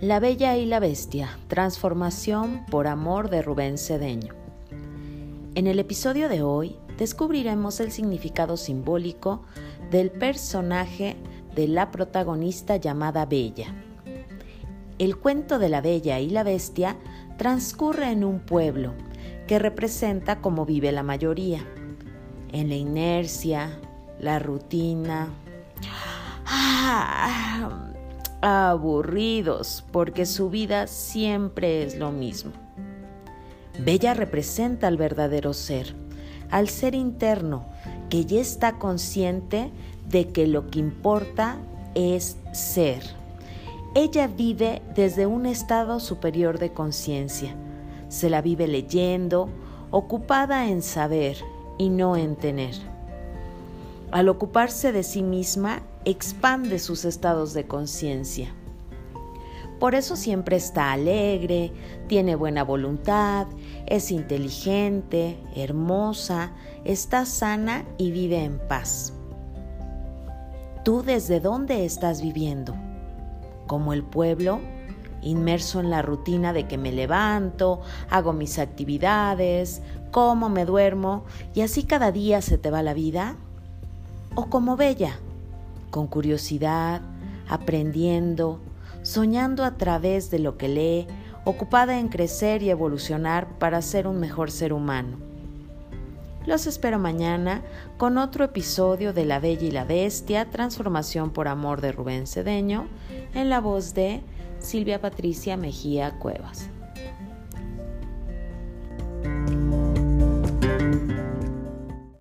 La Bella y la Bestia, transformación por amor de Rubén Cedeño. En el episodio de hoy descubriremos el significado simbólico del personaje de la protagonista llamada Bella. El cuento de la Bella y la Bestia transcurre en un pueblo que representa cómo vive la mayoría, en la inercia, la rutina. Ah, aburridos porque su vida siempre es lo mismo. Bella representa al verdadero ser, al ser interno que ya está consciente de que lo que importa es ser. Ella vive desde un estado superior de conciencia. Se la vive leyendo, ocupada en saber y no en tener. Al ocuparse de sí misma, expande sus estados de conciencia. Por eso siempre está alegre, tiene buena voluntad, es inteligente, hermosa, está sana y vive en paz. ¿Tú desde dónde estás viviendo? Como el pueblo, inmerso en la rutina de que me levanto, hago mis actividades, como, me duermo y así cada día se te va la vida? ¿O como Bella? con curiosidad, aprendiendo, soñando a través de lo que lee, ocupada en crecer y evolucionar para ser un mejor ser humano. Los espero mañana con otro episodio de La Bella y la Bestia, Transformación por Amor de Rubén Cedeño, en la voz de Silvia Patricia Mejía Cuevas.